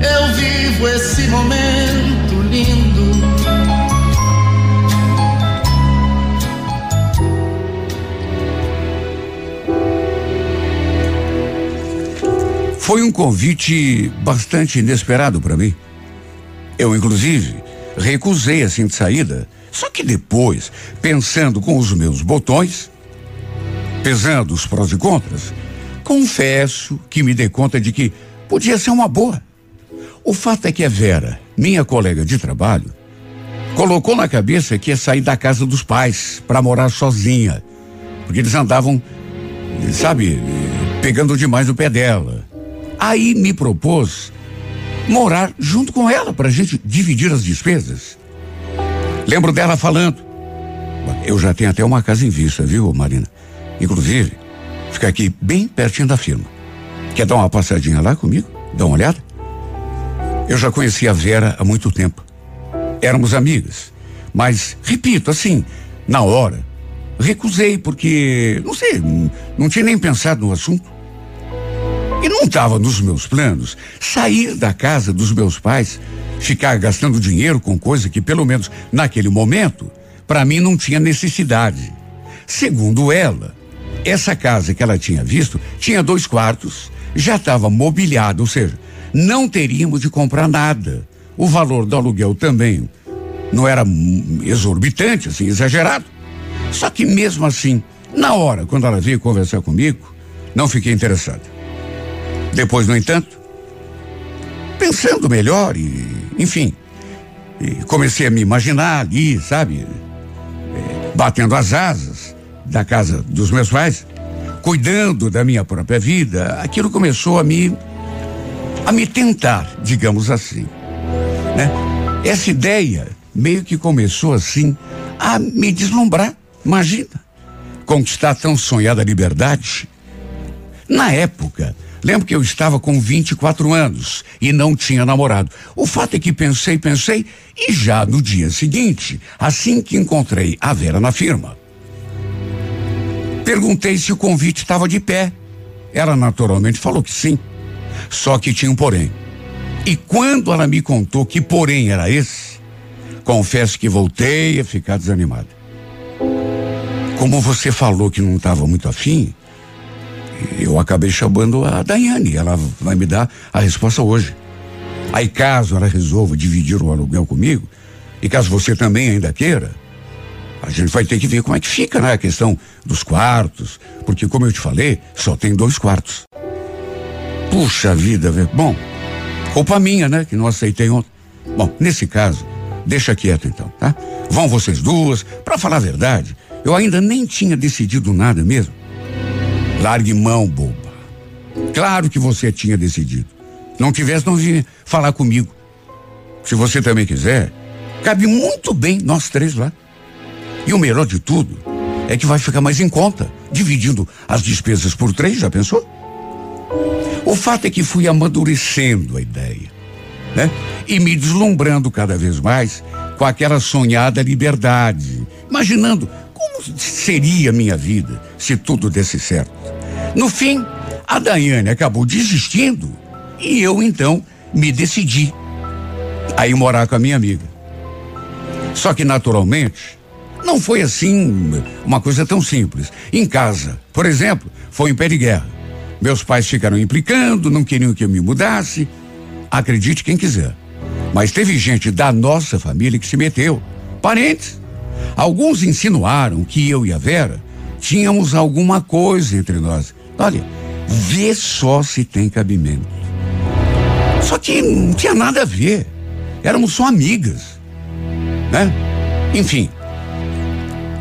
eu vivo esse momento lindo. Foi um convite bastante inesperado para mim. Eu, inclusive, recusei assim de saída. Só que depois, pensando com os meus botões, pesando os prós e contras, confesso que me dei conta de que podia ser uma boa. O fato é que a Vera, minha colega de trabalho, colocou na cabeça que ia sair da casa dos pais para morar sozinha, porque eles andavam, sabe, pegando demais o pé dela. Aí me propôs morar junto com ela para a gente dividir as despesas. Lembro dela falando. Eu já tenho até uma casa em vista, viu, Marina? Inclusive, fica aqui bem pertinho da firma. Quer dar uma passadinha lá comigo? Dá uma olhada? Eu já conhecia a Vera há muito tempo. Éramos amigas. Mas, repito, assim, na hora, recusei porque, não sei, não tinha nem pensado no assunto. E não estava nos meus planos sair da casa dos meus pais, ficar gastando dinheiro com coisa que, pelo menos naquele momento, para mim não tinha necessidade. Segundo ela, essa casa que ela tinha visto tinha dois quartos, já estava mobiliada, ou seja, não teríamos de comprar nada. O valor do aluguel também não era exorbitante, assim, exagerado. Só que mesmo assim, na hora, quando ela veio conversar comigo, não fiquei interessado. Depois, no entanto, pensando melhor e, enfim, e comecei a me imaginar ali, sabe, é, batendo as asas da casa dos meus pais, cuidando da minha própria vida, aquilo começou a me a me tentar, digamos assim, né? Essa ideia meio que começou assim a me deslumbrar. Imagina, conquistar tão sonhada liberdade. Na época, lembro que eu estava com 24 anos e não tinha namorado. O fato é que pensei, pensei e já no dia seguinte, assim que encontrei a Vera na firma, Perguntei se o convite estava de pé. Ela naturalmente falou que sim. Só que tinha um porém. E quando ela me contou que porém era esse, confesso que voltei a ficar desanimada. Como você falou que não estava muito afim, eu acabei chamando a Daiane. Ela vai me dar a resposta hoje. Aí, caso ela resolva dividir o aluguel comigo, e caso você também ainda queira, a gente vai ter que ver como é que fica, né? A questão dos quartos, porque como eu te falei, só tem dois quartos. Puxa vida, velho. Bom, culpa minha, né? Que não aceitei ontem. Bom, nesse caso, deixa quieto então, tá? Vão vocês duas, para falar a verdade, eu ainda nem tinha decidido nada mesmo. Largue mão, boba. Claro que você tinha decidido. Não tivesse, não vinha falar comigo. Se você também quiser, cabe muito bem nós três lá. E o melhor de tudo é que vai ficar mais em conta, dividindo as despesas por três, já pensou? O fato é que fui amadurecendo a ideia, né? E me deslumbrando cada vez mais com aquela sonhada liberdade, imaginando como seria a minha vida se tudo desse certo. No fim, a Daiane acabou desistindo e eu então me decidi a ir morar com a minha amiga. Só que naturalmente não foi assim uma coisa tão simples. Em casa, por exemplo, foi em pé de guerra. Meus pais ficaram implicando, não queriam que eu me mudasse. Acredite quem quiser. Mas teve gente da nossa família que se meteu. Parentes. Alguns insinuaram que eu e a Vera tínhamos alguma coisa entre nós. Olha, vê só se tem cabimento. Só que não tinha nada a ver. Éramos só amigas. Né? Enfim,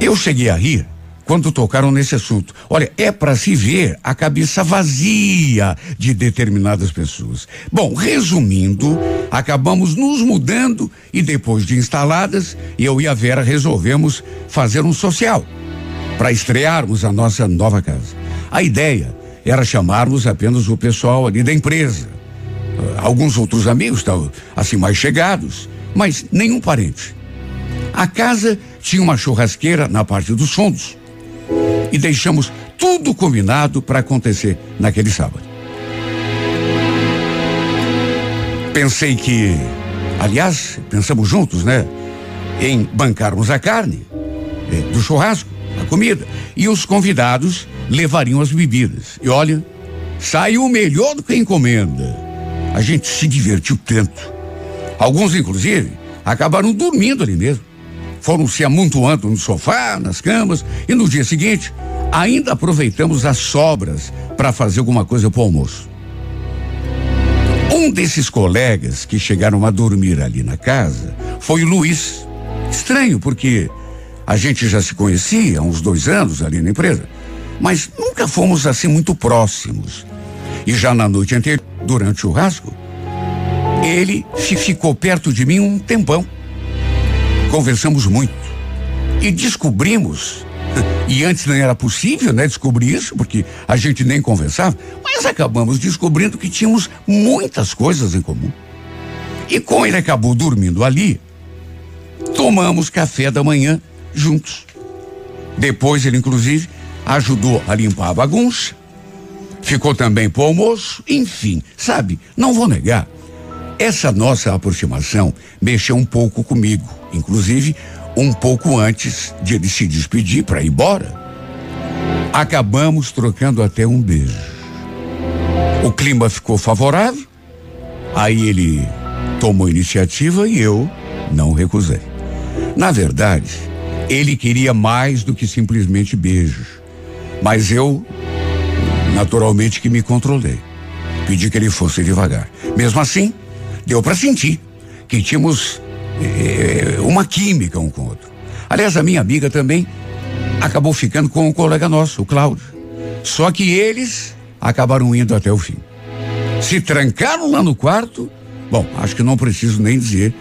eu cheguei a rir quando tocaram nesse assunto. Olha, é para se ver a cabeça vazia de determinadas pessoas. Bom, resumindo, acabamos nos mudando e depois de instaladas, eu e a Vera resolvemos fazer um social para estrearmos a nossa nova casa. A ideia era chamarmos apenas o pessoal ali da empresa. Uh, alguns outros amigos, tal, assim, mais chegados, mas nenhum parente. A casa tinha uma churrasqueira na parte dos fundos e deixamos tudo combinado para acontecer naquele sábado. Pensei que, aliás, pensamos juntos, né? Em bancarmos a carne eh, do churrasco, a comida, e os convidados levariam as bebidas. E olha, saiu melhor do que a encomenda. A gente se divertiu tanto. Alguns, inclusive, acabaram dormindo ali mesmo foram se amontoando no sofá, nas camas, e no dia seguinte, ainda aproveitamos as sobras para fazer alguma coisa para o almoço. Um desses colegas que chegaram a dormir ali na casa foi o Luiz. Estranho, porque a gente já se conhecia há uns dois anos ali na empresa, mas nunca fomos assim muito próximos. E já na noite anterior, durante o churrasco, ele ficou perto de mim um tempão. Conversamos muito e descobrimos, e antes não era possível, né, descobrir isso, porque a gente nem conversava, mas acabamos descobrindo que tínhamos muitas coisas em comum. E como ele acabou dormindo ali, tomamos café da manhã juntos. Depois ele, inclusive, ajudou a limpar a bagunça, ficou também pro almoço, enfim, sabe, não vou negar. Essa nossa aproximação mexeu um pouco comigo, inclusive um pouco antes de ele se despedir para ir embora. Acabamos trocando até um beijo. O clima ficou favorável, aí ele tomou iniciativa e eu não recusei. Na verdade, ele queria mais do que simplesmente beijos, mas eu, naturalmente, que me controlei. Pedi que ele fosse devagar. Mesmo assim, deu para sentir que tínhamos eh, uma química um com o outro. Aliás, a minha amiga também acabou ficando com um colega nosso, o Cláudio. Só que eles acabaram indo até o fim. Se trancaram lá no quarto. Bom, acho que não preciso nem dizer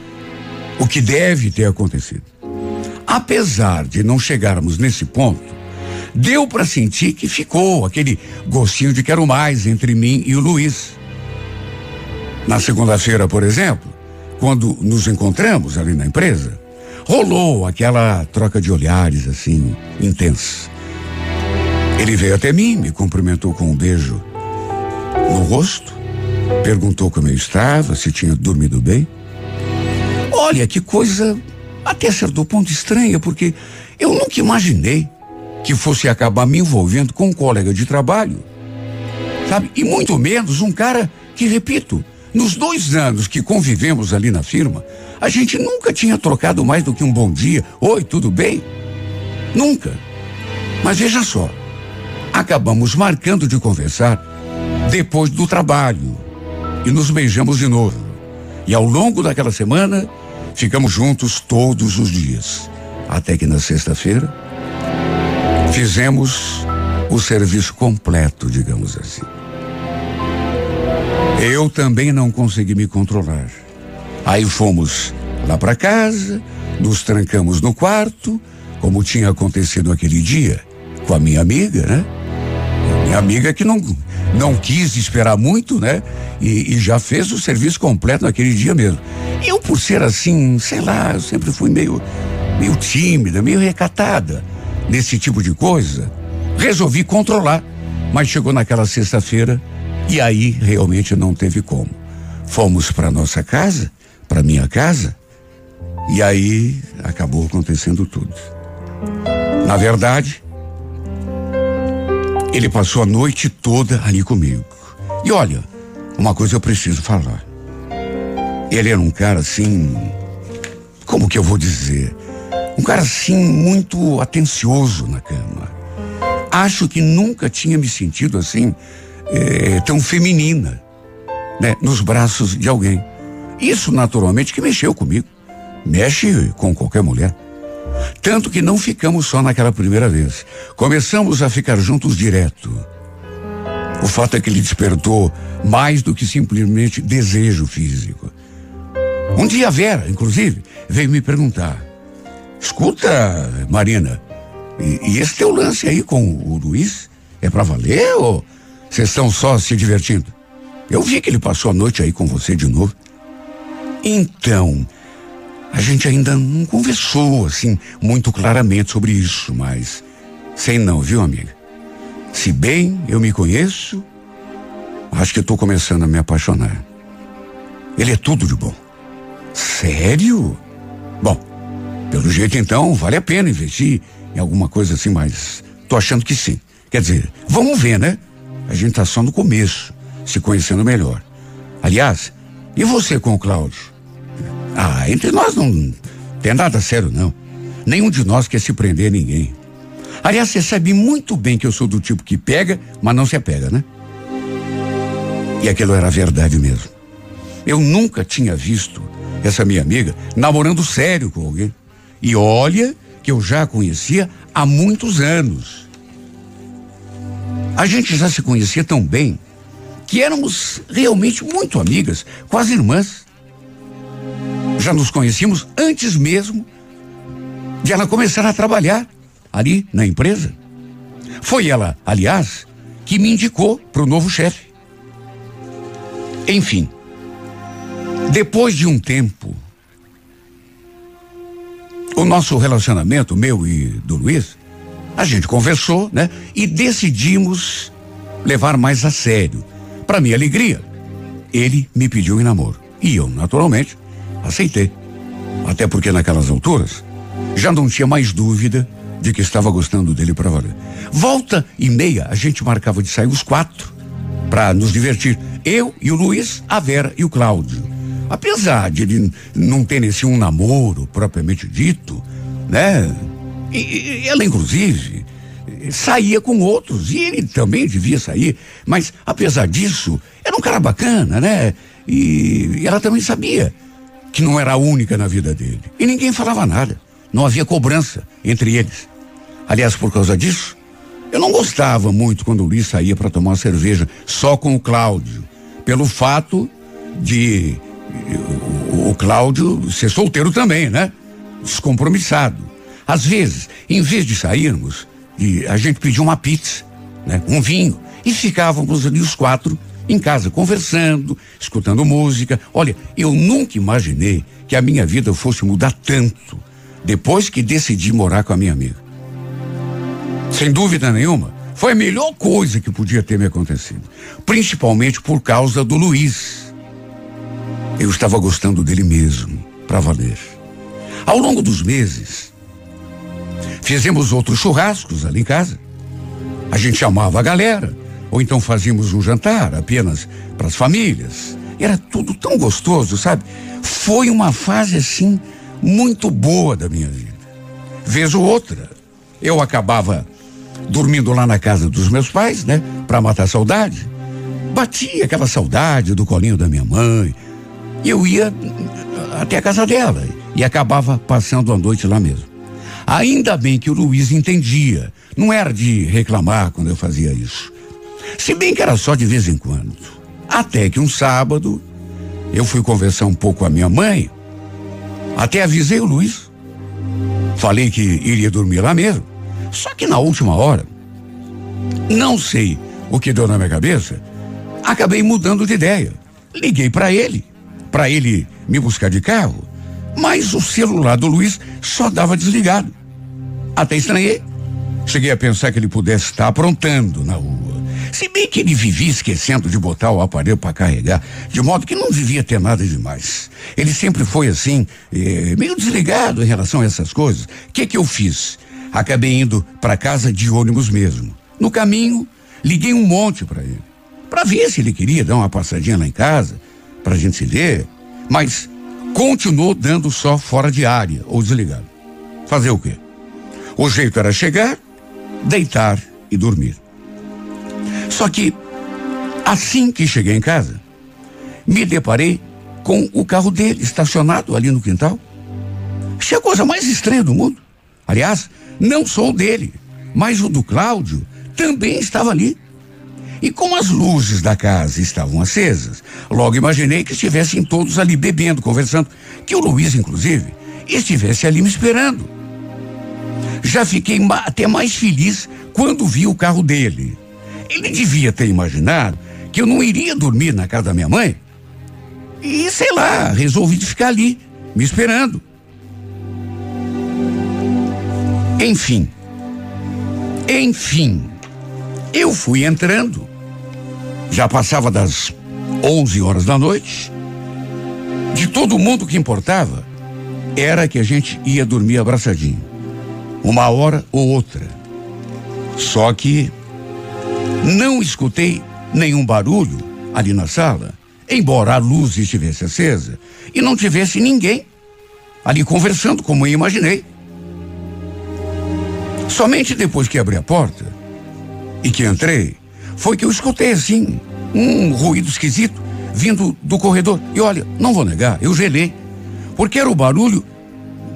o que deve ter acontecido. Apesar de não chegarmos nesse ponto, deu para sentir que ficou aquele gostinho de quero mais entre mim e o Luiz. Na segunda-feira, por exemplo, quando nos encontramos ali na empresa, rolou aquela troca de olhares assim, intensa. Ele veio até mim, me cumprimentou com um beijo no rosto, perguntou como eu estava, se tinha dormido bem. Olha que coisa até certo ponto estranha, porque eu nunca imaginei que fosse acabar me envolvendo com um colega de trabalho, sabe? E muito menos um cara que, repito, nos dois anos que convivemos ali na firma, a gente nunca tinha trocado mais do que um bom dia. Oi, tudo bem? Nunca. Mas veja só, acabamos marcando de conversar depois do trabalho e nos beijamos de novo. E ao longo daquela semana, ficamos juntos todos os dias. Até que na sexta-feira, fizemos o serviço completo, digamos assim. Eu também não consegui me controlar. Aí fomos lá para casa, nos trancamos no quarto, como tinha acontecido aquele dia com a minha amiga, né? Minha amiga que não não quis esperar muito, né? E, e, já fez o serviço completo naquele dia mesmo. Eu, por ser assim, sei lá, eu sempre fui meio, meio tímida, meio recatada nesse tipo de coisa. Resolvi controlar, mas chegou naquela sexta-feira e aí realmente não teve como. Fomos para nossa casa, para minha casa, e aí acabou acontecendo tudo. Na verdade, ele passou a noite toda ali comigo. E olha, uma coisa eu preciso falar. Ele era um cara assim, como que eu vou dizer? Um cara assim muito atencioso na cama. Acho que nunca tinha me sentido assim é, tão feminina, né, nos braços de alguém. Isso naturalmente que mexeu comigo. Mexe com qualquer mulher. Tanto que não ficamos só naquela primeira vez. Começamos a ficar juntos direto. O fato é que ele despertou mais do que simplesmente desejo físico. Um dia a Vera, inclusive, veio me perguntar: Escuta, Marina, e, e esse teu lance aí com o Luiz é para valer ou vocês estão só se divertindo? Eu vi que ele passou a noite aí com você de novo. Então, a gente ainda não conversou assim muito claramente sobre isso, mas sei não, viu, amiga? Se bem eu me conheço, acho que estou começando a me apaixonar. Ele é tudo de bom. Sério? Bom, pelo jeito então, vale a pena investir em alguma coisa assim, mas tô achando que sim. Quer dizer, vamos ver, né? A gente tá só no começo, se conhecendo melhor. Aliás, e você com o Cláudio? Ah, entre nós não tem nada sério, não. Nenhum de nós quer se prender a ninguém. Aliás, você sabe muito bem que eu sou do tipo que pega, mas não se apega, né? E aquilo era verdade mesmo. Eu nunca tinha visto essa minha amiga namorando sério com alguém. E olha que eu já a conhecia há muitos anos. A gente já se conhecia tão bem que éramos realmente muito amigas, quase irmãs. Já nos conhecíamos antes mesmo de ela começar a trabalhar ali na empresa. Foi ela, aliás, que me indicou para o novo chefe. Enfim, depois de um tempo, o nosso relacionamento, meu e do Luiz, a gente conversou, né? E decidimos levar mais a sério. Para minha alegria, ele me pediu em namoro. E eu, naturalmente, aceitei. Até porque naquelas alturas, já não tinha mais dúvida de que estava gostando dele para valer. Volta e meia, a gente marcava de sair os quatro para nos divertir. Eu e o Luiz, a Vera e o Cláudio. Apesar de ele não ter esse um namoro propriamente dito, né? E, e ela, inclusive, saía com outros e ele também devia sair, mas apesar disso, era um cara bacana, né? E, e ela também sabia que não era a única na vida dele. E ninguém falava nada. Não havia cobrança entre eles. Aliás, por causa disso, eu não gostava muito quando o Luiz saía para tomar cerveja só com o Cláudio, pelo fato de o, o Cláudio ser solteiro também, né? Descompromissado. Às vezes, em vez de sairmos, e a gente pedia uma pizza, né? Um vinho e ficávamos ali os quatro em casa conversando, escutando música. Olha, eu nunca imaginei que a minha vida fosse mudar tanto depois que decidi morar com a minha amiga. Sem dúvida nenhuma, foi a melhor coisa que podia ter me acontecido. Principalmente por causa do Luiz. Eu estava gostando dele mesmo, para valer. Ao longo dos meses, fizemos outros churrascos ali em casa. A gente chamava a galera, ou então fazíamos um jantar apenas para as famílias. Era tudo tão gostoso, sabe? Foi uma fase assim muito boa da minha vida. Vez ou outra, eu acabava dormindo lá na casa dos meus pais, né? Para matar saudade. Batia aquela saudade do colinho da minha mãe. E eu ia até a casa dela e acabava passando a noite lá mesmo. Ainda bem que o Luiz entendia. Não era de reclamar quando eu fazia isso. Se bem que era só de vez em quando. Até que um sábado eu fui conversar um pouco com a minha mãe. Até avisei o Luiz. Falei que iria dormir lá mesmo. Só que na última hora, não sei o que deu na minha cabeça, acabei mudando de ideia. Liguei para ele, para ele me buscar de carro, mas o celular do Luiz só dava desligado. Até estranhei. Cheguei a pensar que ele pudesse estar aprontando na rua. Se bem que ele vivia esquecendo de botar o aparelho para carregar, de modo que não devia ter nada demais. Ele sempre foi assim, eh, meio desligado em relação a essas coisas. O que que eu fiz? Acabei indo para casa de ônibus mesmo. No caminho, liguei um monte para ele, para ver se ele queria dar uma passadinha lá em casa, para a gente se ver, mas continuou dando só fora de área ou desligado. Fazer o quê? O jeito era chegar, deitar e dormir. Só que, assim que cheguei em casa, me deparei com o carro dele estacionado ali no quintal. Isso a coisa mais estranha do mundo. Aliás, não só o dele, mas o do Cláudio também estava ali. E como as luzes da casa estavam acesas, logo imaginei que estivessem todos ali bebendo, conversando, que o Luiz, inclusive, estivesse ali me esperando. Já fiquei até mais feliz quando vi o carro dele. Ele devia ter imaginado que eu não iria dormir na casa da minha mãe. E sei lá, resolvi ficar ali, me esperando. Enfim. Enfim. Eu fui entrando. Já passava das 11 horas da noite. De todo mundo que importava, era que a gente ia dormir abraçadinho. Uma hora ou outra. Só que não escutei nenhum barulho ali na sala, embora a luz estivesse acesa e não tivesse ninguém ali conversando como eu imaginei. Somente depois que abri a porta e que entrei, foi que eu escutei assim um ruído esquisito vindo do corredor. E olha, não vou negar, eu gelei, porque era o barulho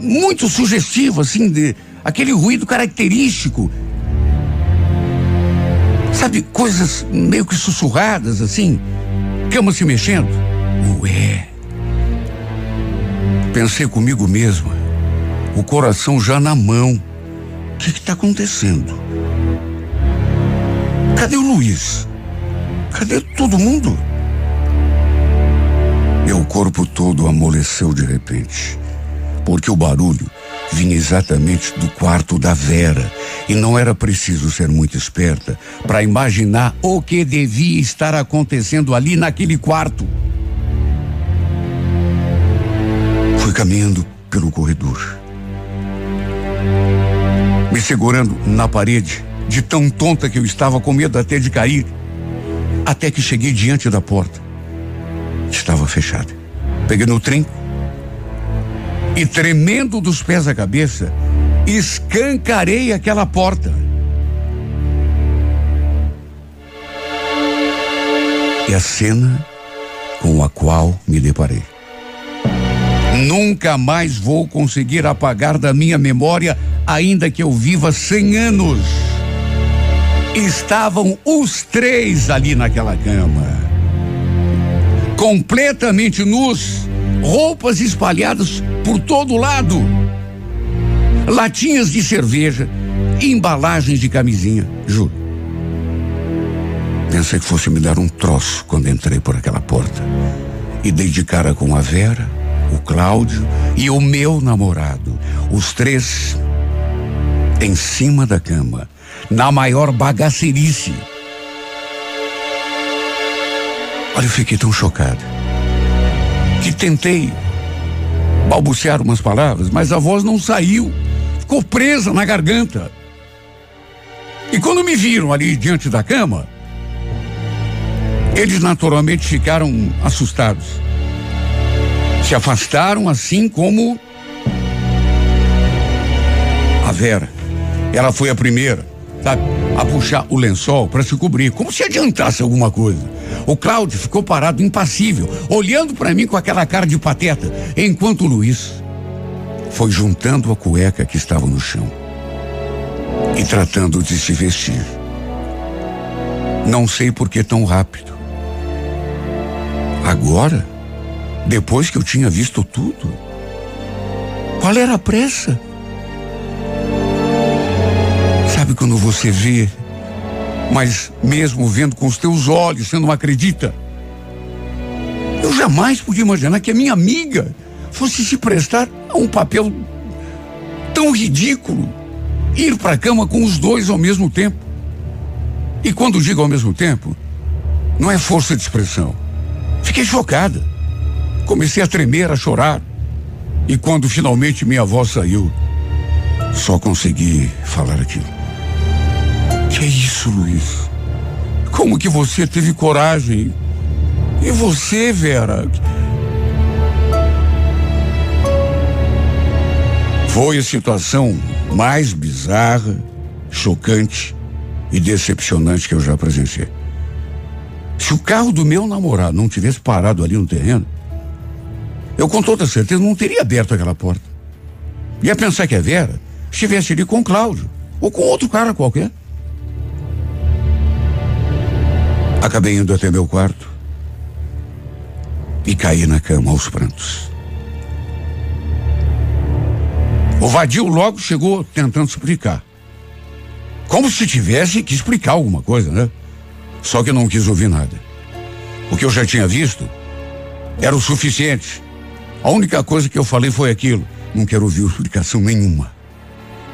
muito sugestivo, assim, de aquele ruído característico. Sabe, coisas meio que sussurradas, assim, cama se mexendo. Ué. Pensei comigo mesma, o coração já na mão. O que está acontecendo? Cadê o Luiz? Cadê todo mundo? Meu corpo todo amoleceu de repente, porque o barulho vinha exatamente do quarto da Vera e não era preciso ser muito esperta para imaginar o que devia estar acontecendo ali naquele quarto. Fui caminhando pelo corredor, me segurando na parede de tão tonta que eu estava com medo até de cair, até que cheguei diante da porta. Estava fechada. Peguei no trinco e, tremendo dos pés à cabeça, escancarei aquela porta. E a cena com a qual me deparei. Nunca mais vou conseguir apagar da minha memória, ainda que eu viva cem anos. Estavam os três ali naquela cama. Completamente nus, roupas espalhadas por todo lado. Latinhas de cerveja, embalagens de camisinha, juro. Pensei que fosse me dar um troço quando entrei por aquela porta. E dei de cara com a Vera, o Cláudio e o meu namorado. Os três em cima da cama, na maior bagacerice. Olha, eu fiquei tão chocado que tentei balbuciar umas palavras, mas a voz não saiu, ficou presa na garganta. E quando me viram ali diante da cama, eles naturalmente ficaram assustados. Se afastaram assim como a Vera. Ela foi a primeira, sabe, a puxar o lençol para se cobrir, como se adiantasse alguma coisa. O Cláudio ficou parado, impassível, olhando para mim com aquela cara de pateta, enquanto o Luiz foi juntando a cueca que estava no chão e tratando de se vestir. Não sei por que tão rápido. Agora, depois que eu tinha visto tudo, qual era a pressa? Sabe quando você vê, mas mesmo vendo com os teus olhos, você não acredita? Eu jamais podia imaginar que a minha amiga fosse se prestar a um papel tão ridículo, ir para a cama com os dois ao mesmo tempo. E quando digo ao mesmo tempo, não é força de expressão. Fiquei chocada. Comecei a tremer, a chorar. E quando finalmente minha voz saiu, só consegui falar aquilo. Que é isso, Luiz? Como que você teve coragem? E você, Vera? Foi a situação mais bizarra, chocante e decepcionante que eu já presenciei. Se o carro do meu namorado não tivesse parado ali no terreno, eu com toda certeza não teria aberto aquela porta. Ia pensar que a Vera estivesse ali com o Cláudio ou com outro cara qualquer. Acabei indo até meu quarto e caí na cama aos prantos. O vadio logo chegou tentando explicar. Como se tivesse que explicar alguma coisa, né? Só que não quis ouvir nada. O que eu já tinha visto era o suficiente. A única coisa que eu falei foi aquilo. Não quero ouvir explicação nenhuma.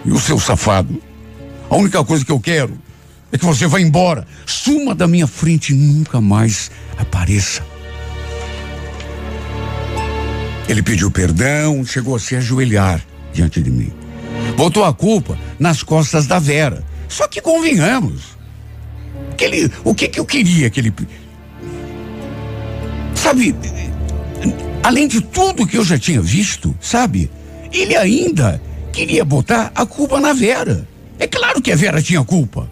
E o seu safado? A única coisa que eu quero é que você vá embora. Suma da minha frente e nunca mais apareça. Ele pediu perdão, chegou a se ajoelhar diante de mim. Botou a culpa nas costas da Vera. Só que convenhamos. Que ele, o que que eu queria que ele. Sabe, além de tudo que eu já tinha visto, sabe? Ele ainda queria botar a culpa na Vera. É claro que a Vera tinha culpa.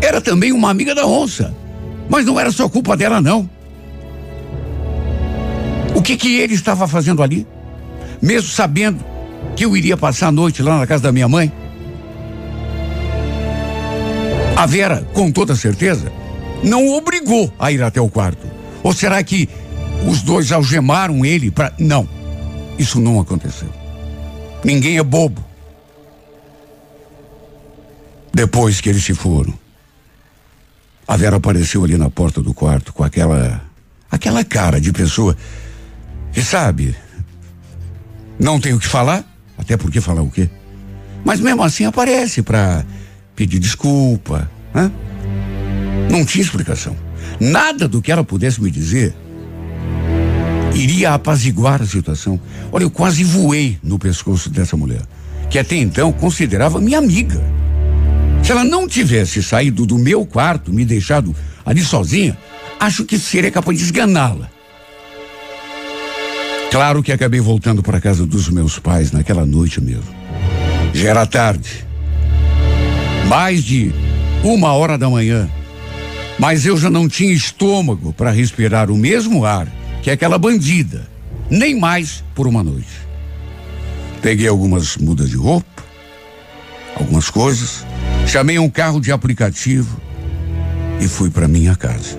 Era também uma amiga da onça. Mas não era só culpa dela, não. O que que ele estava fazendo ali? Mesmo sabendo que eu iria passar a noite lá na casa da minha mãe? A Vera, com toda certeza, não o obrigou a ir até o quarto. Ou será que os dois algemaram ele para. Não, isso não aconteceu. Ninguém é bobo. Depois que eles se foram, a Vera apareceu ali na porta do quarto com aquela. aquela cara de pessoa que sabe. Não tem o que falar, até porque falar o quê? Mas mesmo assim aparece para pedir desculpa, né? Não tinha explicação. Nada do que ela pudesse me dizer iria apaziguar a situação. Olha, eu quase voei no pescoço dessa mulher, que até então considerava minha amiga. Se ela não tivesse saído do meu quarto, me deixado ali sozinha, acho que seria capaz de esganá-la. Claro que acabei voltando para casa dos meus pais naquela noite mesmo. Já era tarde. Mais de uma hora da manhã. Mas eu já não tinha estômago para respirar o mesmo ar que aquela bandida. Nem mais por uma noite. Peguei algumas mudas de roupa, algumas coisas, chamei um carro de aplicativo e fui para minha casa.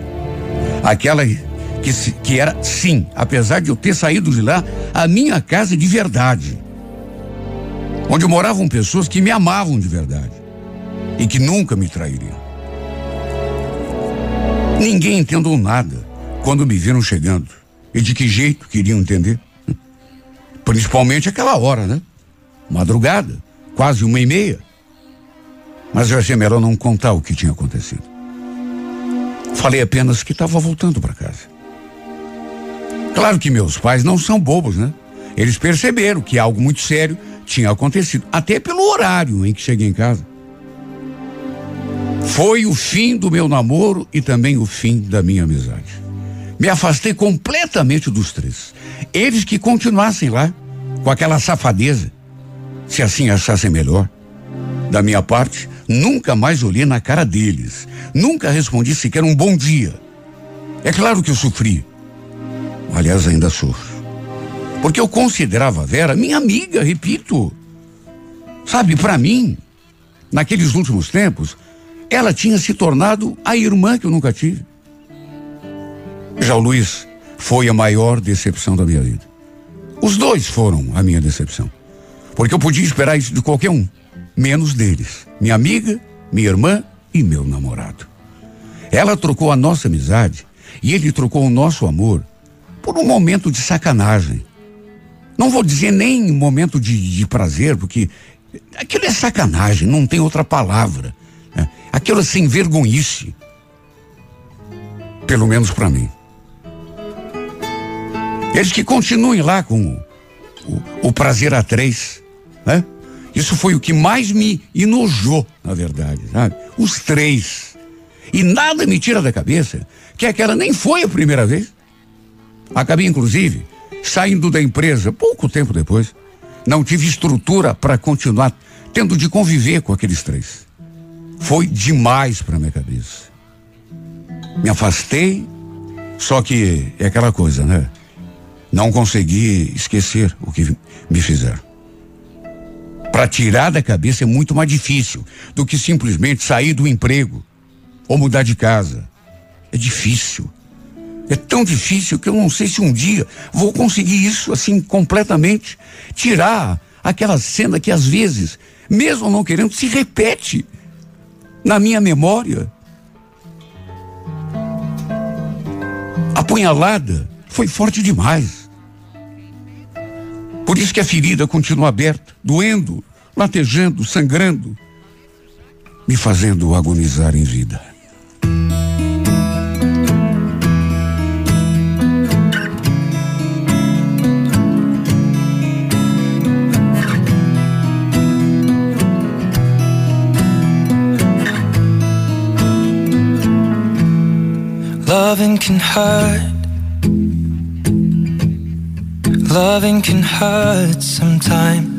Aquela que, se, que era, sim, apesar de eu ter saído de lá, a minha casa de verdade. Onde moravam pessoas que me amavam de verdade e que nunca me trairiam. Ninguém entendeu nada quando me viram chegando. E de que jeito queriam entender? Principalmente aquela hora, né? Madrugada, quase uma e meia. Mas eu achei melhor não contar o que tinha acontecido. Falei apenas que estava voltando para casa. Claro que meus pais não são bobos, né? Eles perceberam que algo muito sério tinha acontecido, até pelo horário em que cheguei em casa. Foi o fim do meu namoro e também o fim da minha amizade. Me afastei completamente dos três. Eles que continuassem lá, com aquela safadeza, se assim achassem melhor. Da minha parte, nunca mais olhei na cara deles. Nunca respondi sequer um bom dia. É claro que eu sofri. Aliás, ainda sofro. Porque eu considerava a Vera minha amiga, repito. Sabe, para mim, naqueles últimos tempos, ela tinha se tornado a irmã que eu nunca tive. Já o Luiz foi a maior decepção da minha vida. Os dois foram a minha decepção. Porque eu podia esperar isso de qualquer um, menos deles. Minha amiga, minha irmã e meu namorado. Ela trocou a nossa amizade e ele trocou o nosso amor por um momento de sacanagem. Não vou dizer nem momento de, de prazer, porque aquilo é sacanagem, não tem outra palavra. Né? Aquilo é sem vergonhice. Pelo menos para mim. Eles que continuem lá com o, o, o prazer a três, né? Isso foi o que mais me enojou, na verdade, sabe? Os três. E nada me tira da cabeça que aquela nem foi a primeira vez. Acabei, inclusive, saindo da empresa pouco tempo depois. Não tive estrutura para continuar tendo de conviver com aqueles três. Foi demais para minha cabeça. Me afastei, só que é aquela coisa, né? Não consegui esquecer o que me fizeram. Para tirar da cabeça é muito mais difícil do que simplesmente sair do emprego ou mudar de casa. É difícil. É tão difícil que eu não sei se um dia vou conseguir isso assim completamente. Tirar aquela cena que às vezes, mesmo não querendo, se repete na minha memória. A punhalada foi forte demais. Por isso que a ferida continua aberta, doendo, latejando, sangrando, me fazendo agonizar em vida. Loving can hurt. Loving can hurt sometimes.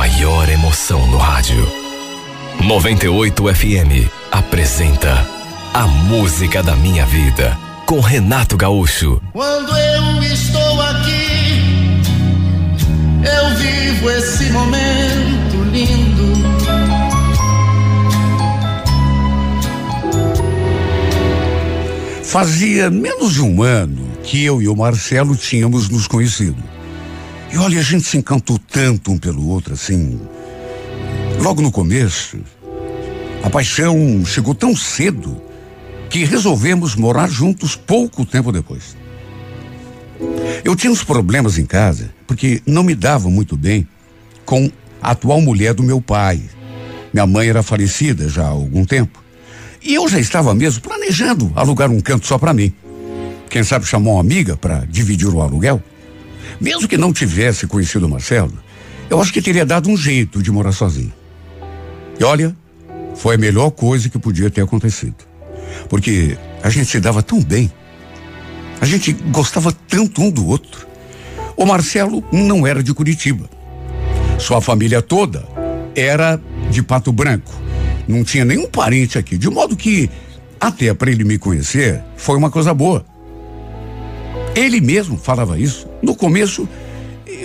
maior emoção no rádio. 98 FM apresenta A Música da Minha Vida com Renato Gaúcho. Quando eu estou aqui, eu vivo esse momento lindo. Fazia menos de um ano que eu e o Marcelo tínhamos nos conhecido. E olha, a gente se encantou tanto um pelo outro assim. Logo no começo, a paixão chegou tão cedo que resolvemos morar juntos pouco tempo depois. Eu tinha uns problemas em casa porque não me dava muito bem com a atual mulher do meu pai. Minha mãe era falecida já há algum tempo. E eu já estava mesmo planejando alugar um canto só para mim. Quem sabe chamar uma amiga para dividir o aluguel? Mesmo que não tivesse conhecido o Marcelo, eu acho que teria dado um jeito de morar sozinho. E olha, foi a melhor coisa que podia ter acontecido. Porque a gente se dava tão bem. A gente gostava tanto um do outro. O Marcelo não era de Curitiba. Sua família toda era de Pato Branco. Não tinha nenhum parente aqui. De modo que, até para ele me conhecer, foi uma coisa boa. Ele mesmo falava isso. No começo,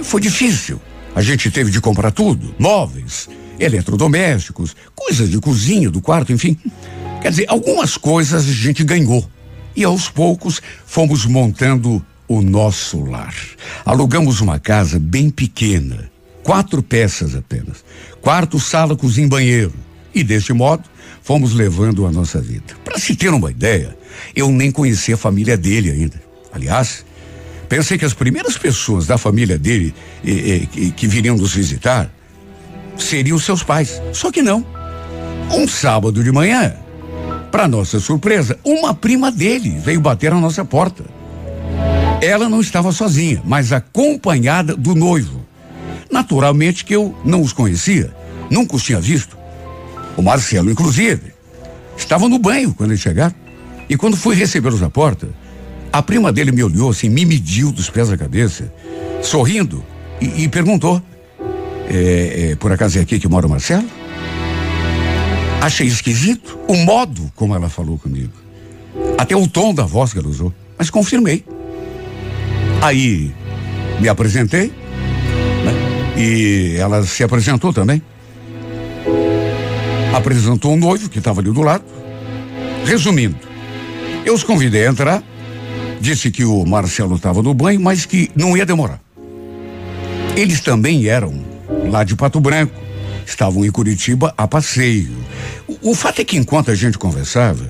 foi difícil. A gente teve de comprar tudo: móveis, eletrodomésticos, coisas de cozinha, do quarto, enfim. Quer dizer, algumas coisas a gente ganhou. E aos poucos fomos montando o nosso lar. Alugamos uma casa bem pequena, quatro peças apenas. Quarto, sala, cozinha banheiro. E desse modo, fomos levando a nossa vida. Para se ter uma ideia, eu nem conhecia a família dele ainda. Aliás, pensei que as primeiras pessoas da família dele eh, eh, que viriam nos visitar seriam seus pais. Só que não. Um sábado de manhã, para nossa surpresa, uma prima dele veio bater na nossa porta. Ela não estava sozinha, mas acompanhada do noivo. Naturalmente que eu não os conhecia, nunca os tinha visto. O Marcelo, inclusive, estava no banho quando eles chegaram. E quando fui recebê-los à porta, a prima dele me olhou assim, me mediu dos pés à cabeça, sorrindo, e, e perguntou: é, é, por acaso é aqui que mora o Marcelo? Achei esquisito o modo como ela falou comigo. Até o tom da voz que ela usou. Mas confirmei. Aí me apresentei. Né? E ela se apresentou também. Apresentou um noivo que estava ali do lado. Resumindo, eu os convidei a entrar. Disse que o Marcelo estava no banho, mas que não ia demorar. Eles também eram lá de Pato Branco. Estavam em Curitiba a passeio. O, o fato é que enquanto a gente conversava,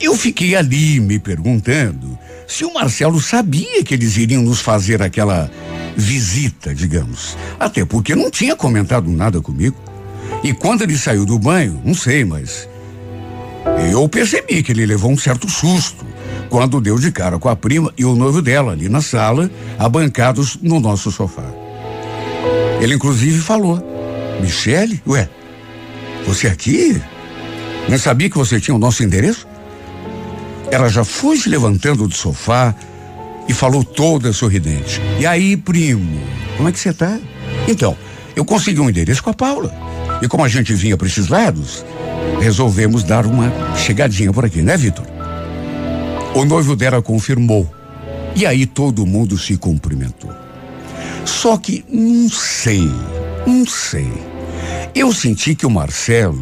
eu fiquei ali me perguntando se o Marcelo sabia que eles iriam nos fazer aquela visita, digamos. Até porque não tinha comentado nada comigo. E quando ele saiu do banho, não sei, mas eu percebi que ele levou um certo susto quando deu de cara com a prima e o noivo dela ali na sala, abancados no nosso sofá. Ele inclusive falou: Michele, ué, você aqui? Não sabia que você tinha o nosso endereço? Ela já foi se levantando do sofá e falou toda sorridente. E aí, primo, como é que você tá? Então, eu consegui um endereço com a Paula. E como a gente vinha para esses lados, resolvemos dar uma chegadinha por aqui, né, Vitor? O noivo dela confirmou. E aí todo mundo se cumprimentou. Só que não sei, não sei. Eu senti que o Marcelo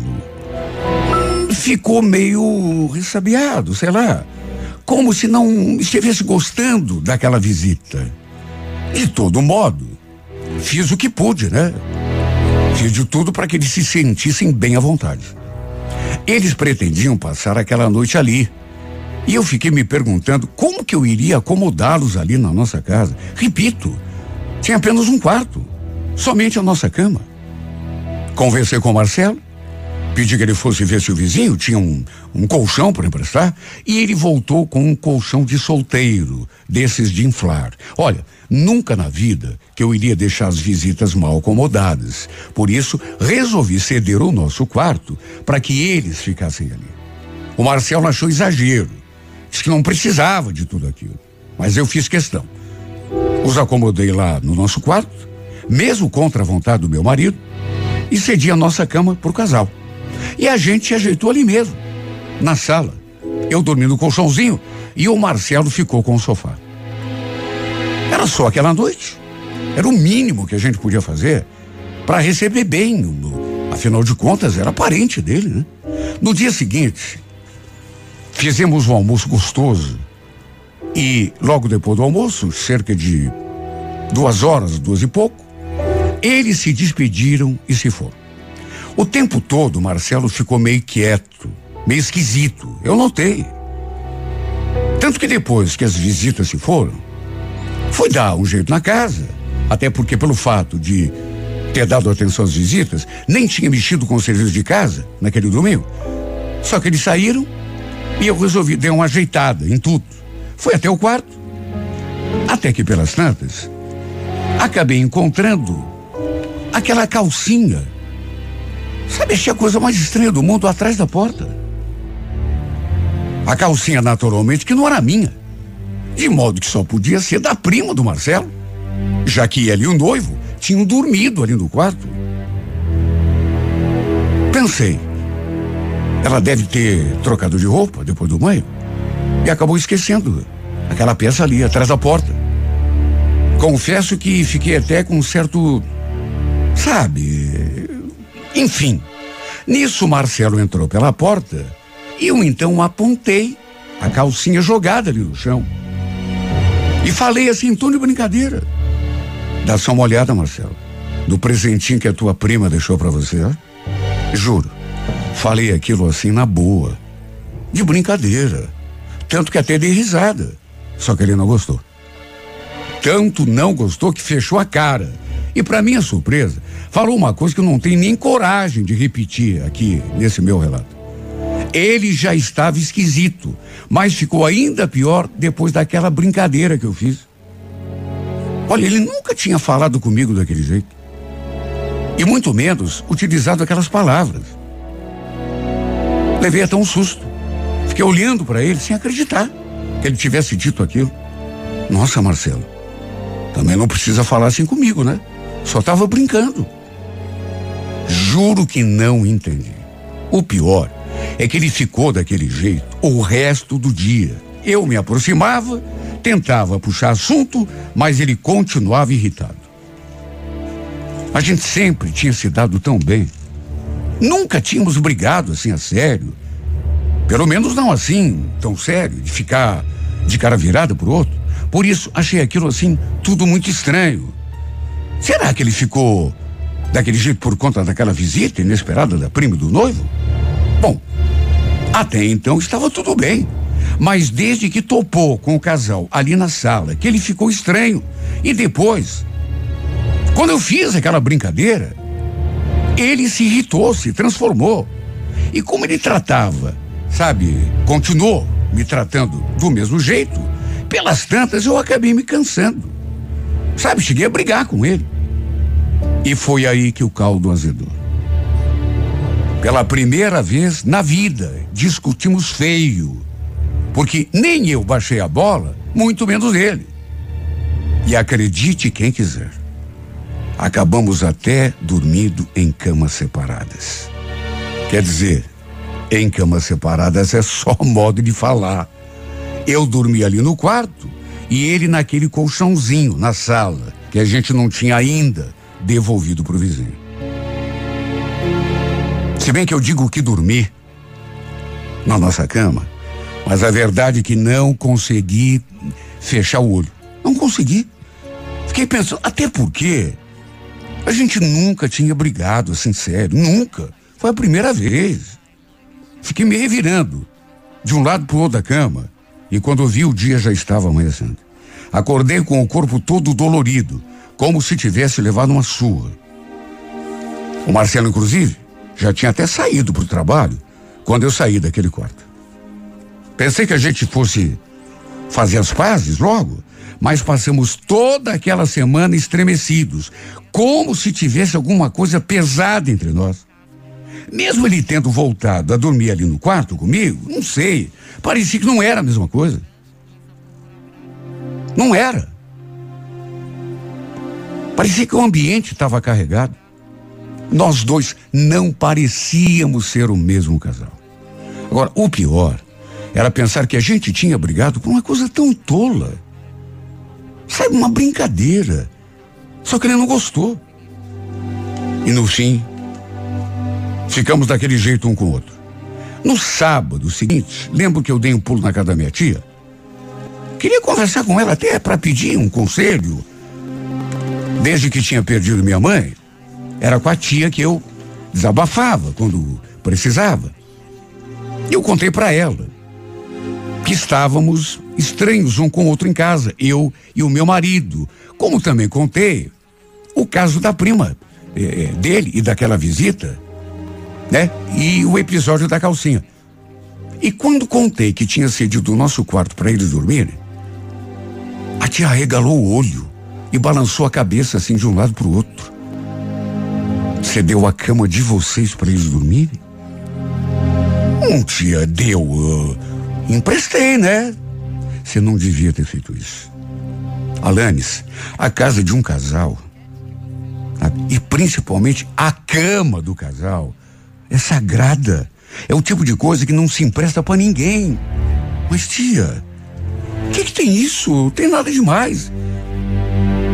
ficou meio ressabiado, sei lá, como se não estivesse gostando daquela visita. De todo modo, fiz o que pude, né? Fiz de tudo para que eles se sentissem bem à vontade. Eles pretendiam passar aquela noite ali. E eu fiquei me perguntando como que eu iria acomodá-los ali na nossa casa. Repito, tinha apenas um quarto, somente a nossa cama. Conversei com o Marcelo, pedi que ele fosse ver se o vizinho tinha um, um colchão para emprestar, e ele voltou com um colchão de solteiro, desses de inflar. Olha, nunca na vida que eu iria deixar as visitas mal acomodadas. Por isso, resolvi ceder o nosso quarto para que eles ficassem ali. O Marcelo achou exagero, disse que não precisava de tudo aquilo, mas eu fiz questão. Os acomodei lá no nosso quarto, mesmo contra a vontade do meu marido, e cedi a nossa cama para o casal. E a gente ajeitou ali mesmo, na sala. Eu dormi no colchãozinho e o Marcelo ficou com o sofá. Era só aquela noite. Era o mínimo que a gente podia fazer para receber bem. Afinal de contas, era parente dele, né? No dia seguinte, fizemos um almoço gostoso e logo depois do almoço, cerca de duas horas, duas e pouco, eles se despediram e se foram. O tempo todo, Marcelo ficou meio quieto, meio esquisito. Eu notei. Tanto que depois que as visitas se foram, foi dar um jeito na casa. Até porque, pelo fato de ter dado atenção às visitas, nem tinha mexido com o serviço de casa naquele domingo. Só que eles saíram e eu resolvi dar uma ajeitada em tudo. Fui até o quarto. Até que pelas tantas, acabei encontrando aquela calcinha Sabe, achei a coisa mais estranha do mundo atrás da porta. A calcinha, naturalmente, que não era minha. De modo que só podia ser da prima do Marcelo, já que ele e o noivo tinham dormido ali no quarto. Pensei, ela deve ter trocado de roupa depois do banho e acabou esquecendo aquela peça ali atrás da porta. Confesso que fiquei até com um certo. Sabe? Enfim. Nisso, Marcelo entrou pela porta e eu então apontei a calcinha jogada ali no chão. E falei assim, em tom de brincadeira. Dá só uma olhada, Marcelo, no presentinho que a tua prima deixou para você. Juro. Falei aquilo assim na boa. De brincadeira. Tanto que até dei risada. Só que ele não gostou. Tanto não gostou que fechou a cara. E para minha surpresa, falou uma coisa que eu não tenho nem coragem de repetir aqui nesse meu relato. Ele já estava esquisito, mas ficou ainda pior depois daquela brincadeira que eu fiz. Olha, ele nunca tinha falado comigo daquele jeito. E muito menos utilizado aquelas palavras. Levei até um susto. Fiquei olhando para ele sem acreditar que ele tivesse dito aquilo. Nossa, Marcelo, também não precisa falar assim comigo, né? Só estava brincando. Juro que não entendi. O pior é que ele ficou daquele jeito o resto do dia. Eu me aproximava, tentava puxar assunto, mas ele continuava irritado. A gente sempre tinha se dado tão bem. Nunca tínhamos brigado assim a sério. Pelo menos não assim, tão sério, de ficar de cara virada pro outro. Por isso, achei aquilo assim, tudo muito estranho. Será que ele ficou daquele jeito por conta daquela visita inesperada da prima do noivo? Bom, até então estava tudo bem. Mas desde que topou com o casal ali na sala, que ele ficou estranho. E depois, quando eu fiz aquela brincadeira, ele se irritou, se transformou. E como ele tratava, sabe, continuou me tratando do mesmo jeito, pelas tantas eu acabei me cansando. Sabe, cheguei a brigar com ele. E foi aí que o caldo azedou. Pela primeira vez na vida, discutimos feio. Porque nem eu baixei a bola, muito menos ele. E acredite quem quiser. Acabamos até dormindo em camas separadas. Quer dizer, em camas separadas é só modo de falar. Eu dormi ali no quarto e ele naquele colchãozinho na sala, que a gente não tinha ainda devolvido pro vizinho. Se bem que eu digo que dormi na nossa cama, mas a verdade é que não consegui fechar o olho. Não consegui. Fiquei pensando, até porque a gente nunca tinha brigado assim sério, nunca. Foi a primeira vez. Fiquei me revirando de um lado para o outro da cama e quando vi o dia já estava amanhecendo. Acordei com o corpo todo dolorido, como se tivesse levado uma surra. O Marcelo, inclusive, já tinha até saído para o trabalho quando eu saí daquele quarto. Pensei que a gente fosse fazer as pazes logo, mas passamos toda aquela semana estremecidos, como se tivesse alguma coisa pesada entre nós. Mesmo ele tendo voltado a dormir ali no quarto comigo, não sei, parecia que não era a mesma coisa. Não era. Parecia que o ambiente estava carregado. Nós dois não parecíamos ser o mesmo casal. Agora, o pior era pensar que a gente tinha brigado por uma coisa tão tola. Sabe, uma brincadeira. Só que ele não gostou. E no fim, ficamos daquele jeito um com o outro. No sábado seguinte, lembro que eu dei um pulo na casa da minha tia. Queria conversar com ela até para pedir um conselho. Desde que tinha perdido minha mãe, era com a tia que eu desabafava quando precisava. E eu contei para ela que estávamos estranhos um com o outro em casa, eu e o meu marido. Como também contei o caso da prima eh, eh, dele e daquela visita, né? E o episódio da calcinha. E quando contei que tinha cedido o nosso quarto para eles dormirem, a tia regalou o olho e balançou a cabeça assim de um lado para o outro. Você deu a cama de vocês para eles dormirem? Um tia deu. Uh, emprestei, né? Você não devia ter feito isso. Alanes, a casa de um casal, e principalmente a cama do casal, é sagrada. É o tipo de coisa que não se empresta para ninguém. Mas, tia, o que, que tem isso? Não tem nada demais.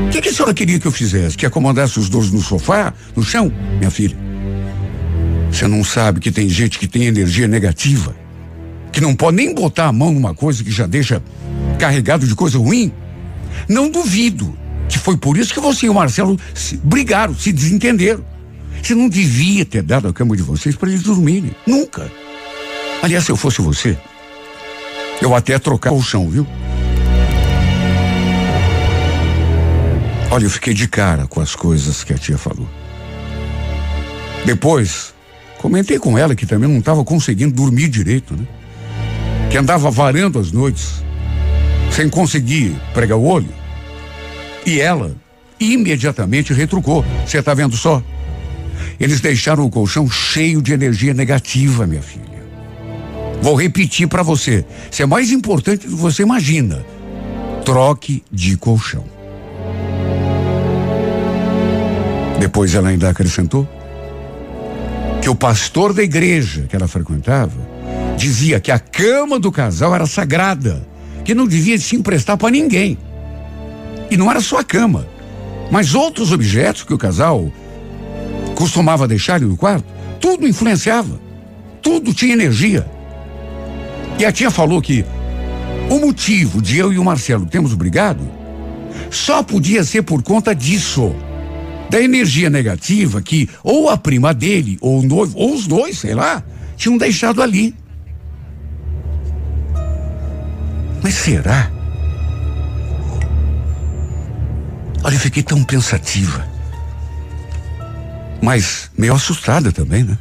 O que, que a senhora queria que eu fizesse? Que acomodasse os dois no sofá, no chão? Minha filha, você não sabe que tem gente que tem energia negativa, que não pode nem botar a mão numa coisa que já deixa carregado de coisa ruim? Não duvido que foi por isso que você e o Marcelo se, brigaram, se desentenderam. Você não devia ter dado a cama de vocês para eles dormirem. Nunca. Aliás, se eu fosse você, eu até trocar o chão, viu? Olha, eu fiquei de cara com as coisas que a tia falou. Depois, comentei com ela que também não estava conseguindo dormir direito, né? Que andava varando as noites, sem conseguir pregar o olho. E ela imediatamente retrucou. Você está vendo só? Eles deixaram o colchão cheio de energia negativa, minha filha. Vou repetir para você. Isso é mais importante do que você imagina. Troque de colchão. Depois ela ainda acrescentou que o pastor da igreja que ela frequentava dizia que a cama do casal era sagrada, que não devia se emprestar para ninguém. E não era só a cama, mas outros objetos que o casal costumava deixar no quarto, tudo influenciava, tudo tinha energia. E a tia falou que o motivo de eu e o Marcelo termos brigado só podia ser por conta disso. Da energia negativa que ou a prima dele, ou o noivo, ou os dois, sei lá, tinham deixado ali. Mas será? Olha, eu fiquei tão pensativa. Mas meio assustada também, né?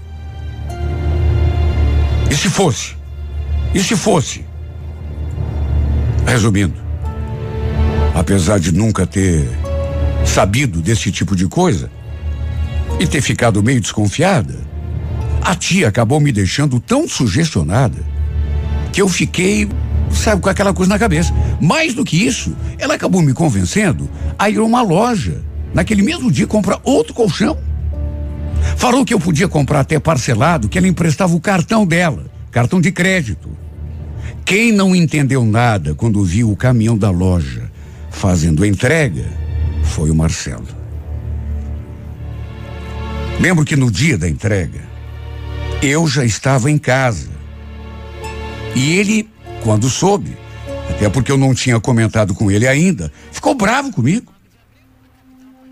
E se fosse? E se fosse? Resumindo, apesar de nunca ter sabido desse tipo de coisa e ter ficado meio desconfiada, a tia acabou me deixando tão sugestionada que eu fiquei, sabe, com aquela coisa na cabeça. Mais do que isso, ela acabou me convencendo a ir a uma loja, naquele mesmo dia, comprar outro colchão. Falou que eu podia comprar até parcelado, que ela emprestava o cartão dela, cartão de crédito. Quem não entendeu nada quando viu o caminhão da loja fazendo a entrega foi o Marcelo. Lembro que no dia da entrega, eu já estava em casa. E ele, quando soube, até porque eu não tinha comentado com ele ainda, ficou bravo comigo.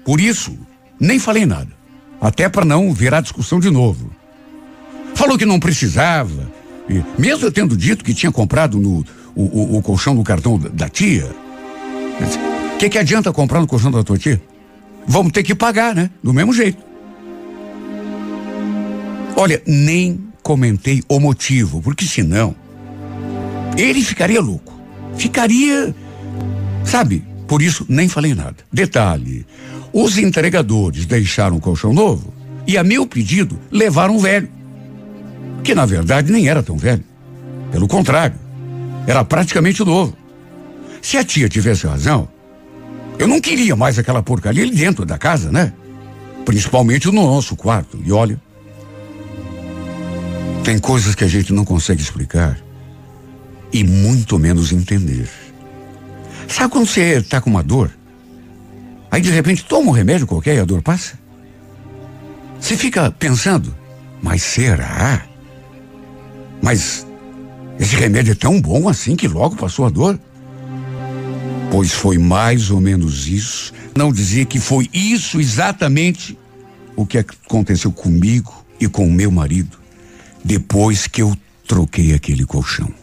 Por isso, nem falei nada. Até para não virar discussão de novo. Falou que não precisava, e mesmo eu tendo dito que tinha comprado no, o, o, o colchão no cartão da tia, o que, que adianta comprar no colchão da tua tia? Vamos ter que pagar, né? Do mesmo jeito. Olha, nem comentei o motivo, porque senão ele ficaria louco. Ficaria, sabe? Por isso nem falei nada. Detalhe: os entregadores deixaram o colchão novo e a meu pedido levaram o velho que na verdade nem era tão velho. Pelo contrário, era praticamente novo. Se a tia tivesse razão, eu não queria mais aquela porcaria ali dentro da casa, né? Principalmente no nosso quarto. E olha, tem coisas que a gente não consegue explicar e muito menos entender. Sabe quando você está com uma dor? Aí de repente toma um remédio qualquer e a dor passa? Você fica pensando, mas será? Mas esse remédio é tão bom assim que logo passou a dor? Pois foi mais ou menos isso. Não dizer que foi isso exatamente o que aconteceu comigo e com o meu marido depois que eu troquei aquele colchão.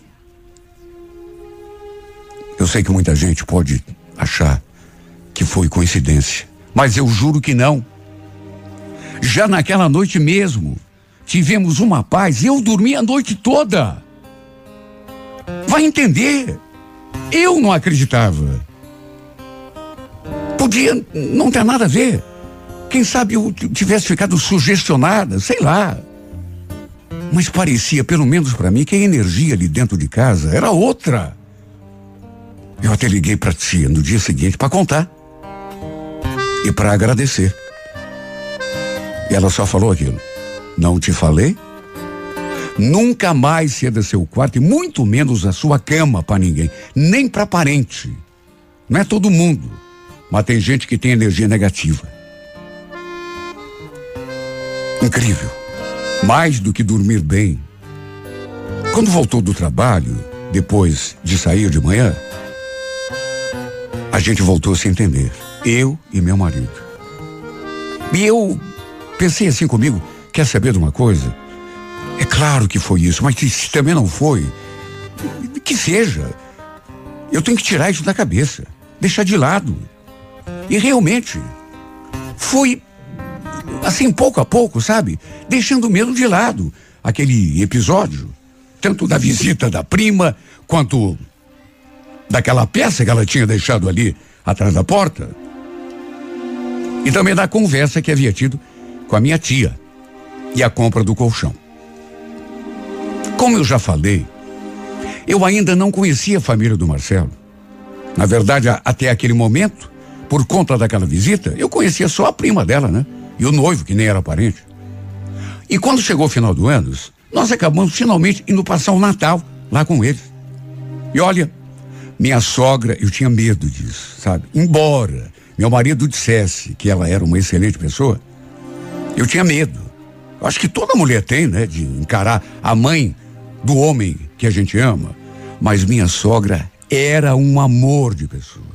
Eu sei que muita gente pode achar que foi coincidência, mas eu juro que não. Já naquela noite mesmo, tivemos uma paz e eu dormi a noite toda. Vai entender. Eu não acreditava. Podia não ter nada a ver. Quem sabe eu tivesse ficado sugestionada, sei lá. Mas parecia, pelo menos para mim, que a energia ali dentro de casa era outra. Eu até liguei para tia no dia seguinte para contar e para agradecer. E ela só falou aquilo. Não te falei? Nunca mais ceda seu quarto e muito menos a sua cama para ninguém, nem para parente. Não é todo mundo, mas tem gente que tem energia negativa. Incrível. Mais do que dormir bem. Quando voltou do trabalho, depois de sair de manhã, a gente voltou a se entender. Eu e meu marido. E eu pensei assim comigo, quer saber de uma coisa? É claro que foi isso, mas se também não foi, que seja. Eu tenho que tirar isso da cabeça, deixar de lado. E realmente, foi assim, pouco a pouco, sabe? Deixando o medo de lado. Aquele episódio, tanto da visita da prima, quanto daquela peça que ela tinha deixado ali atrás da porta. E também da conversa que havia tido com a minha tia e a compra do colchão. Como eu já falei, eu ainda não conhecia a família do Marcelo. Na verdade, até aquele momento, por conta daquela visita, eu conhecia só a prima dela, né? E o noivo, que nem era parente. E quando chegou o final do ano, nós acabamos finalmente indo passar o Natal lá com eles. E olha, minha sogra, eu tinha medo disso, sabe? Embora meu marido dissesse que ela era uma excelente pessoa, eu tinha medo. Acho que toda mulher tem, né? De encarar a mãe do homem que a gente ama. Mas minha sogra era um amor de pessoa.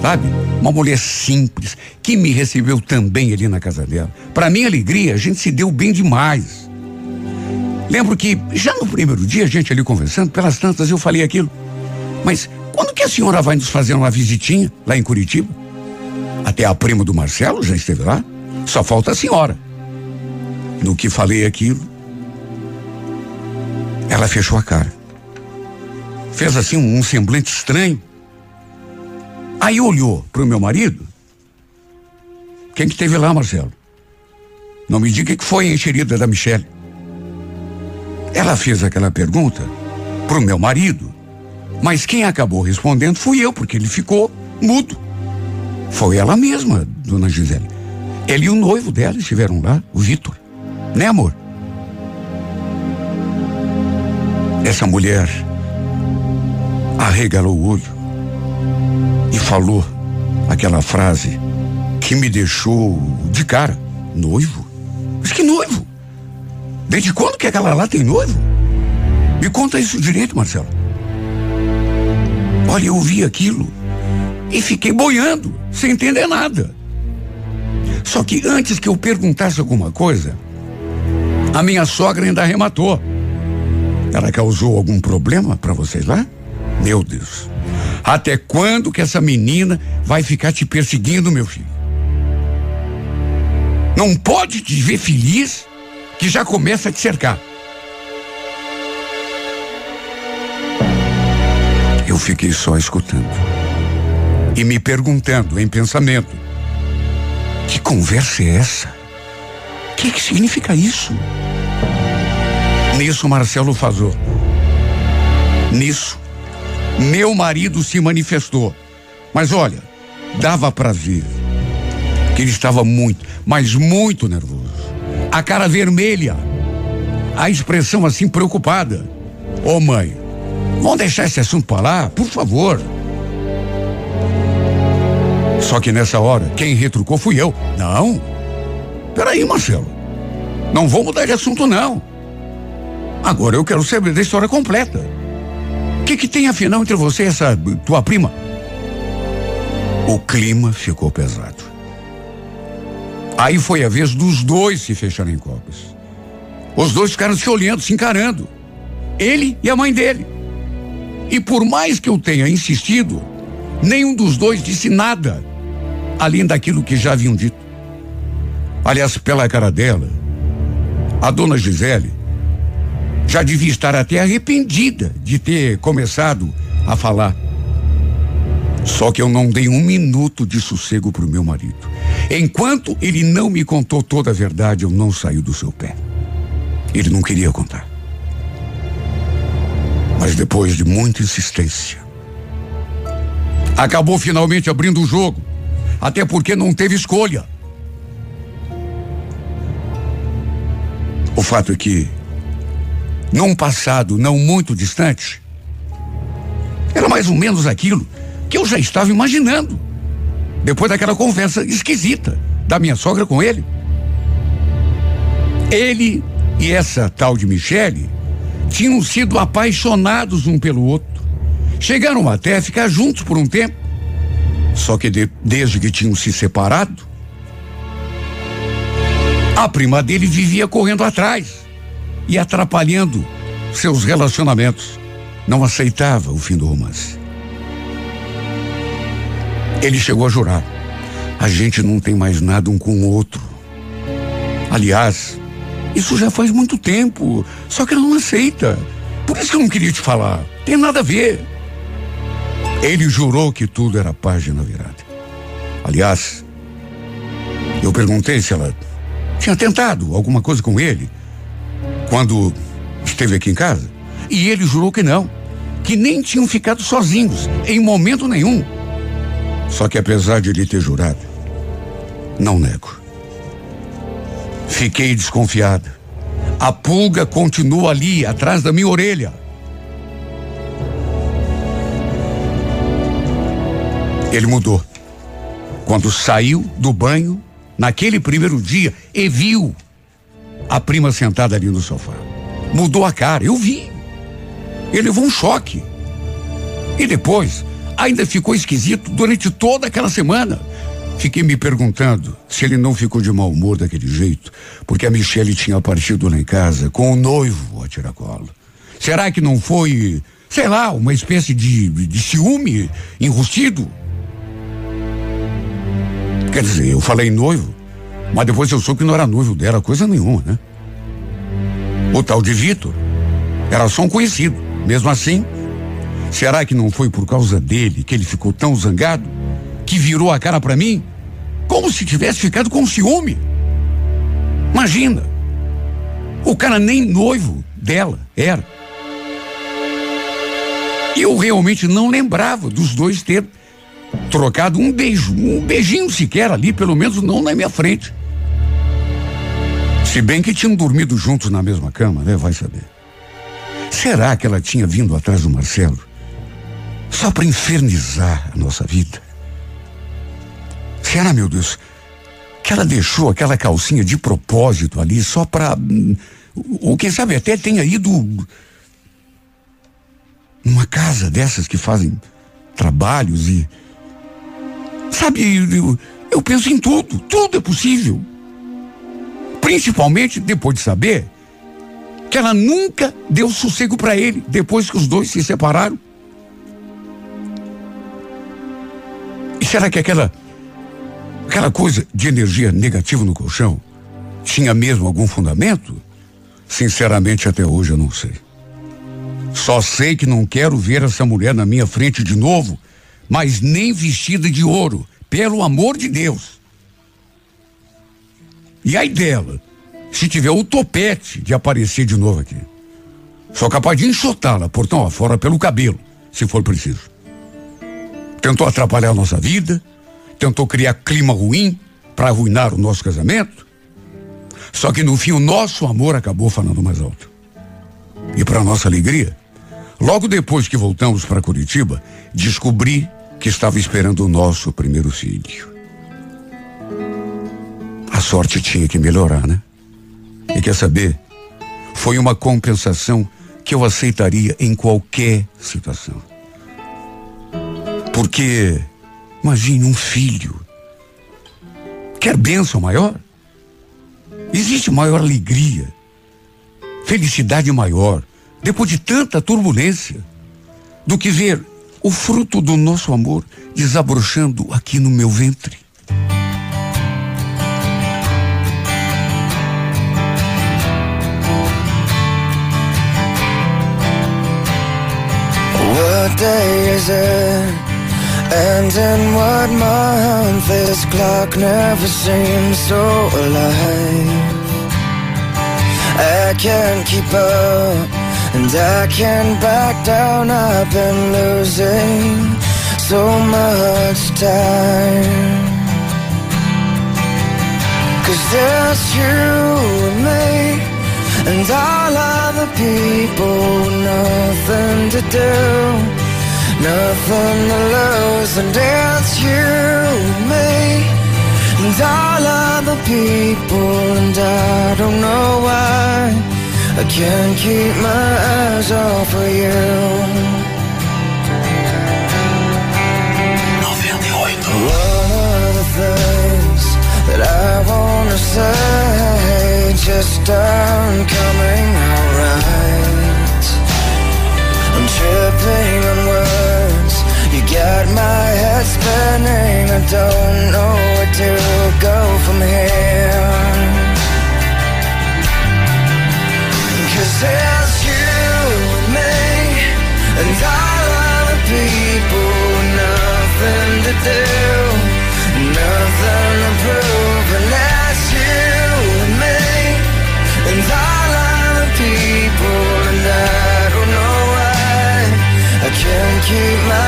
Sabe? Uma mulher simples, que me recebeu também ali na casa dela. Para minha alegria, a gente se deu bem demais. Lembro que já no primeiro dia, a gente ali conversando, pelas tantas eu falei aquilo. Mas quando que a senhora vai nos fazer uma visitinha lá em Curitiba? Até a prima do Marcelo já esteve lá. Só falta a senhora. No que falei aquilo, ela fechou a cara. Fez assim um, um semblante estranho. Aí olhou para o meu marido. Quem que teve lá, Marcelo? Não me diga que foi a enxerida da Michelle. Ela fez aquela pergunta para o meu marido, mas quem acabou respondendo fui eu, porque ele ficou mudo. Foi ela mesma, dona Gisele. Ele e o noivo dela estiveram lá, o Vitor. Né, amor? Essa mulher arregalou o olho e falou aquela frase que me deixou de cara. Noivo? Mas que noivo? Desde quando que aquela lá tem noivo? Me conta isso direito, Marcelo. Olha, eu ouvi aquilo e fiquei boiando, sem entender nada. Só que antes que eu perguntasse alguma coisa, a minha sogra ainda arrematou. Ela causou algum problema para vocês lá? Meu Deus. Até quando que essa menina vai ficar te perseguindo, meu filho? Não pode te ver feliz que já começa a te cercar. Eu fiquei só escutando e me perguntando em pensamento: que conversa é essa? O que, que significa isso? Nisso, Marcelo Fazou. Nisso, meu marido se manifestou. Mas olha, dava para ver que ele estava muito, mas muito nervoso. A cara vermelha, a expressão assim preocupada. Ô oh, mãe, vamos deixar esse assunto para lá, por favor. Só que nessa hora, quem retrucou fui eu. Não. Peraí, Marcelo. Não vou mudar de assunto, não. Agora eu quero saber da história completa. O que, que tem afinal entre você e essa tua prima? O clima ficou pesado. Aí foi a vez dos dois se fecharem copos. Os dois ficaram se olhando, se encarando. Ele e a mãe dele. E por mais que eu tenha insistido, nenhum dos dois disse nada, além daquilo que já haviam dito. Aliás, pela cara dela, a dona Gisele já devia estar até arrependida de ter começado a falar. Só que eu não dei um minuto de sossego para o meu marido. Enquanto ele não me contou toda a verdade, eu não saí do seu pé. Ele não queria contar. Mas depois de muita insistência, acabou finalmente abrindo o jogo. Até porque não teve escolha. O fato é que, num passado não muito distante, era mais ou menos aquilo que eu já estava imaginando. Depois daquela conversa esquisita da minha sogra com ele. Ele e essa tal de Michele tinham sido apaixonados um pelo outro. Chegaram até a ficar juntos por um tempo. Só que de, desde que tinham se separado, a prima dele vivia correndo atrás e atrapalhando seus relacionamentos. Não aceitava o fim do romance. Ele chegou a jurar: a gente não tem mais nada um com o outro. Aliás, isso já faz muito tempo, só que ela não aceita. Por isso que eu não queria te falar. Tem nada a ver. Ele jurou que tudo era página virada. Aliás, eu perguntei se ela tinha tentado alguma coisa com ele quando esteve aqui em casa. E ele jurou que não, que nem tinham ficado sozinhos em momento nenhum. Só que apesar de ele ter jurado, não nego. Fiquei desconfiada. A pulga continua ali, atrás da minha orelha. Ele mudou. Quando saiu do banho, naquele primeiro dia, e viu a prima sentada ali no sofá. Mudou a cara, eu vi. Ele levou um choque. E depois, ainda ficou esquisito durante toda aquela semana. Fiquei me perguntando se ele não ficou de mau humor daquele jeito, porque a Michelle tinha partido lá em casa com o noivo a tiracolo. Será que não foi, sei lá, uma espécie de, de ciúme enrustido? Quer dizer, eu falei noivo, mas depois eu soube que não era noivo dela, coisa nenhuma, né? O tal de Vitor era só um conhecido. Mesmo assim, será que não foi por causa dele que ele ficou tão zangado? Que virou a cara para mim? Como se tivesse ficado com ciúme. Imagina. O cara nem noivo dela era. Eu realmente não lembrava dos dois ter trocado um beijo, um beijinho sequer ali, pelo menos não na minha frente. Se bem que tinham dormido juntos na mesma cama, né? Vai saber. Será que ela tinha vindo atrás do Marcelo só para infernizar a nossa vida? Será, meu Deus, que ela deixou aquela calcinha de propósito ali só para. Hum, ou quem sabe até tenha ido. numa casa dessas que fazem trabalhos e Sabe, eu, eu penso em tudo, tudo é possível. Principalmente depois de saber que ela nunca deu sossego para ele depois que os dois se separaram. E será que aquela aquela coisa de energia negativa no colchão tinha mesmo algum fundamento? Sinceramente, até hoje eu não sei. Só sei que não quero ver essa mulher na minha frente de novo mas nem vestida de ouro, pelo amor de Deus. E aí dela, se tiver o topete de aparecer de novo aqui. Sou capaz de enxotá-la portão afora pelo cabelo, se for preciso. Tentou atrapalhar a nossa vida, tentou criar clima ruim para arruinar o nosso casamento. Só que no fim o nosso amor acabou falando mais alto. E para nossa alegria, logo depois que voltamos para Curitiba, descobri que estava esperando o nosso primeiro filho. A sorte tinha que melhorar, né? E quer saber? Foi uma compensação que eu aceitaria em qualquer situação. Porque, imagine um filho. Quer bênção maior? Existe maior alegria, felicidade maior, depois de tanta turbulência, do que ver o fruto do nosso amor desabrochando aqui no meu ventre. What day is it? And in what month this clock never seems so alive? I can't keep up and I can't back down. I've been losing so much time. Cause there's you and me And all other people Nothing to do Nothing to lose and it's you and me And all other people and I don't know why I can't keep my eyes off of you. One of the things that I wanna say? Just aren't coming out right I'm tripping got my head spinning I don't know where to go from here. Cause there's you and me And all other people. Nothing to do Nothing to prove. And that's you and me And all other people. And I don't know why I can't keep my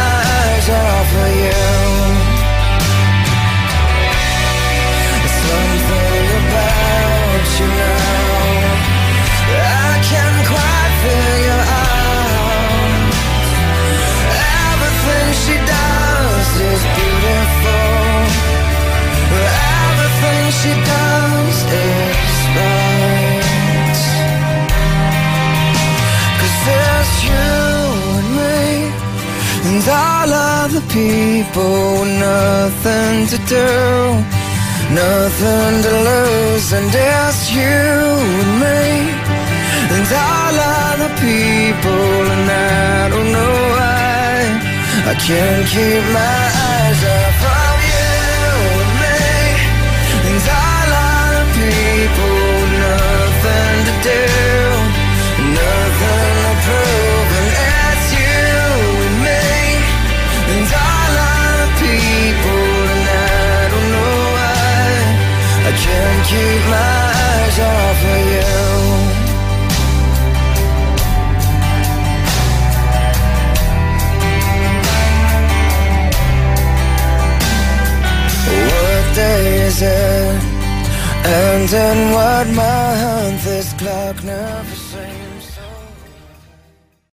people Nothing to do Nothing to lose And it's you and me. And all other people and oh, I don't know why I can't keep my eyes Can't keep my eyes off of you What day is it? And in what month this clock never